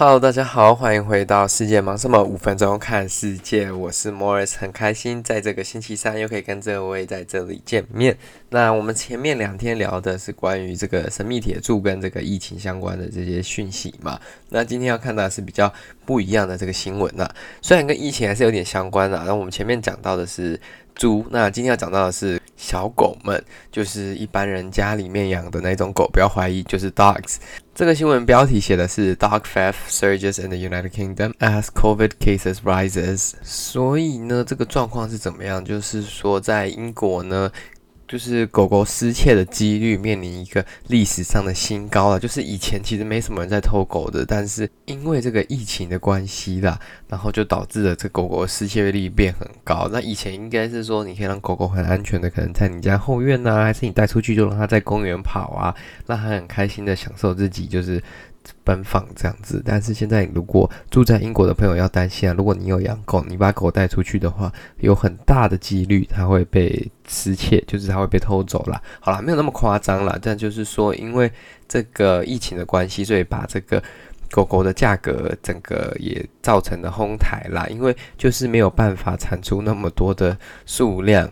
Hello，大家好，欢迎回到世界忙什么？五分钟看世界，我是 Morris，很开心在这个星期三又可以跟这位在这里见面。那我们前面两天聊的是关于这个神秘铁柱跟这个疫情相关的这些讯息嘛？那今天要看到的是比较不一样的这个新闻呐，虽然跟疫情还是有点相关的。然后我们前面讲到的是猪，那今天要讲到的是小狗们，就是一般人家里面养的那种狗，不要怀疑，就是 dogs。这个新闻标题写的是 Dog theft surges in the United Kingdom as COVID cases rises。所以呢，这个状况是怎么样？就是说，在英国呢。就是狗狗失窃的几率面临一个历史上的新高了。就是以前其实没什么人在偷狗的，但是因为这个疫情的关系啦，然后就导致了这狗狗失窃率变很高。那以前应该是说，你可以让狗狗很安全的，可能在你家后院呐、啊，还是你带出去就让它在公园跑啊，让它很开心的享受自己，就是。奔放这样子，但是现在如果住在英国的朋友要担心啊，如果你有养狗，你把狗带出去的话，有很大的几率它会被失窃，就是它会被偷走了。好了，没有那么夸张了，但就是说，因为这个疫情的关系，所以把这个狗狗的价格整个也造成了哄抬啦，因为就是没有办法产出那么多的数量。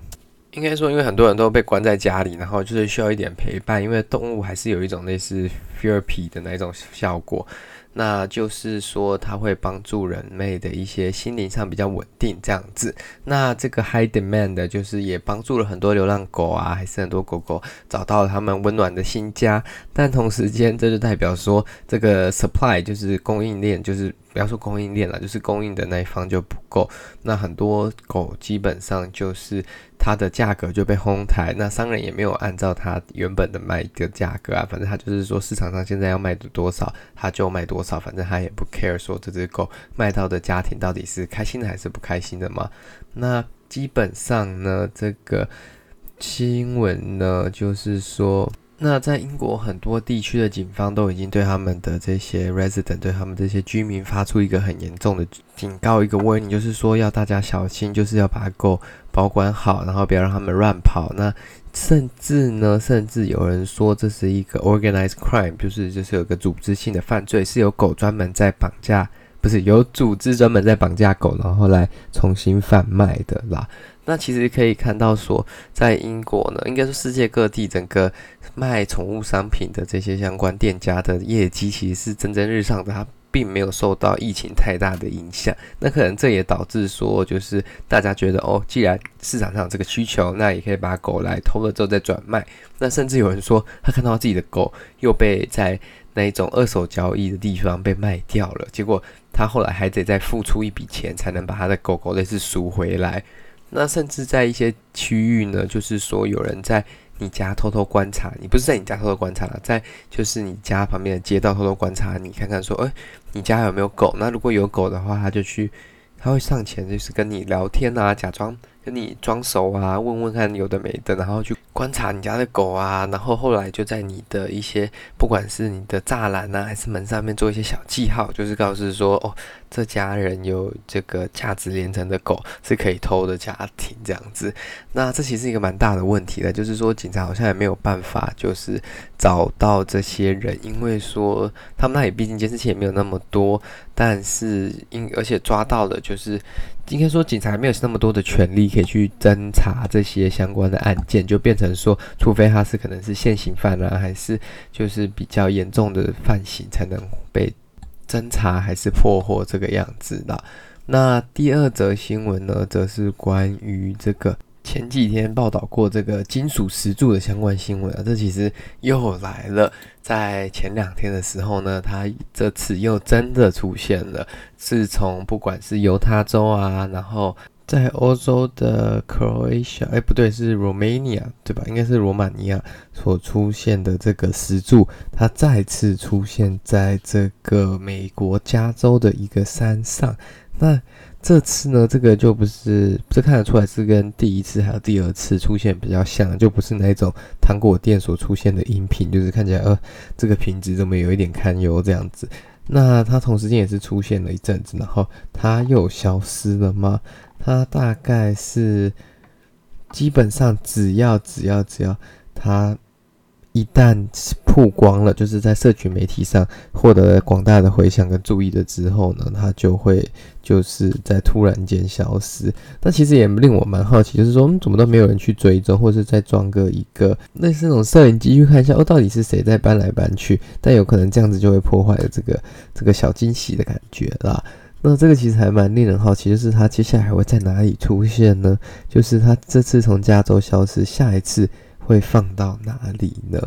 应该说，因为很多人都被关在家里，然后就是需要一点陪伴，因为动物还是有一种类似 therapy 的那一种效果。那就是说，它会帮助人类的一些心灵上比较稳定这样子。那这个 high demand 的就是也帮助了很多流浪狗啊，还是很多狗狗找到了他们温暖的新家。但同时间，这就代表说，这个 supply 就是供应链，就是不要说供应链了，就是供应的那一方就不够。那很多狗基本上就是它的价格就被哄抬，那商人也没有按照它原本的卖的价格啊，反正他就是说市场上现在要卖的多少，他就卖多多少。反正他也不 care 说这只狗卖到的家庭到底是开心的还是不开心的嘛。那基本上呢，这个新闻呢，就是说，那在英国很多地区的警方都已经对他们的这些 resident，对他们这些居民发出一个很严重的警告，一个 warning，就是说要大家小心，就是要把狗保管好，然后不要让他们乱跑。那甚至呢，甚至有人说这是一个 organized crime，就是就是有个组织性的犯罪，是有狗专门在绑架，不是有组织专门在绑架狗，然后来重新贩卖的啦。那其实可以看到说，在英国呢，应该说世界各地整个卖宠物商品的这些相关店家的业绩，其实是蒸蒸日上的。它并没有受到疫情太大的影响，那可能这也导致说，就是大家觉得哦，既然市场上有这个需求，那也可以把狗来偷了之后再转卖。那甚至有人说，他看到自己的狗又被在那一种二手交易的地方被卖掉了，结果他后来还得再付出一笔钱才能把他的狗狗类似赎回来。那甚至在一些区域呢，就是说有人在。你家偷偷观察，你不是在你家偷偷观察了，在就是你家旁边的街道偷偷观察，你看看说，诶，你家有没有狗？那如果有狗的话，他就去，他会上前就是跟你聊天啊，假装跟你装熟啊，问问看有的没的，然后去观察你家的狗啊，然后后来就在你的一些不管是你的栅栏啊，还是门上面做一些小记号，就是告诉说，哦。这家人有这个价值连城的狗是可以偷的家庭这样子，那这其实是一个蛮大的问题的，就是说警察好像也没有办法，就是找到这些人，因为说他们那里毕竟监视器也没有那么多，但是因而且抓到了，就是应该说警察没有那么多的权力可以去侦查这些相关的案件，就变成说，除非他是可能是现行犯啊，还是就是比较严重的犯行才能被。侦查还是破获这个样子的。那第二则新闻呢，则是关于这个前几天报道过这个金属石柱的相关新闻啊。这其实又来了，在前两天的时候呢，它这次又真的出现了。自从不管是犹他州啊，然后。在欧洲的 Croatia，哎，不对，是 Romania，对吧？应该是罗马尼亚所出现的这个石柱，它再次出现在这个美国加州的一个山上。那这次呢，这个就不是，这看得出来是跟第一次还有第二次出现比较像，就不是那种糖果店所出现的音频，就是看起来呃，这个品质怎么有一点堪忧这样子。那它同时间也是出现了一阵子，然后它又消失了吗？它大概是基本上只要只要只要它一旦曝光了，就是在社群媒体上获得了广大的回响跟注意的之后呢，它就会就是在突然间消失。那其实也令我蛮好奇，就是说，嗯，怎么都没有人去追踪，或者是再装个一个类似那种摄影机去看一下，哦，到底是谁在搬来搬去？但有可能这样子就会破坏了这个这个小惊喜的感觉啦。那这个其实还蛮令人好奇，就是它接下来还会在哪里出现呢？就是它这次从加州消失，下一次。会放到哪里呢？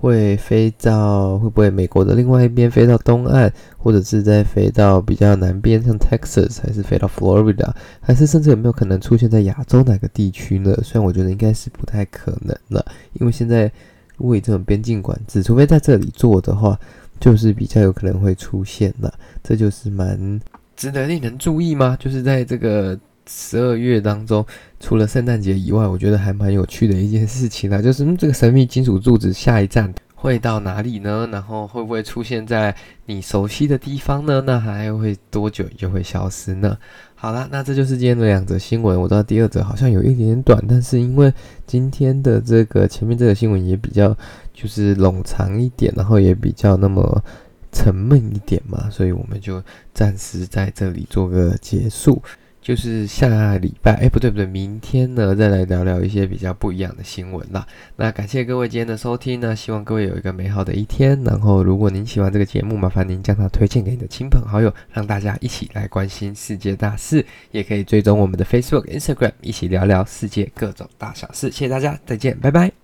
会飞到会不会美国的另外一边飞到东岸，或者是再飞到比较南边，像 Texas，还是飞到 Florida，还是甚至有没有可能出现在亚洲哪个地区呢？虽然我觉得应该是不太可能了，因为现在如果以这种边境管制，除非在这里做的话，就是比较有可能会出现了。这就是蛮值得令人注意吗？就是在这个。十二月当中，除了圣诞节以外，我觉得还蛮有趣的一件事情呢，就是、嗯、这个神秘金属柱子下一站会到哪里呢？然后会不会出现在你熟悉的地方呢？那还会多久就会消失呢？好了，那这就是今天的两则新闻。我知道第二则好像有一点点短，但是因为今天的这个前面这个新闻也比较就是冗长一点，然后也比较那么沉闷一点嘛，所以我们就暂时在这里做个结束。就是下礼拜，哎，不对不对，明天呢，再来聊聊一些比较不一样的新闻啦。那感谢各位今天的收听呢，希望各位有一个美好的一天。然后，如果您喜欢这个节目，麻烦您将它推荐给你的亲朋好友，让大家一起来关心世界大事。也可以追踪我们的 Facebook、Instagram，一起聊聊世界各种大小事。谢谢大家，再见，拜拜。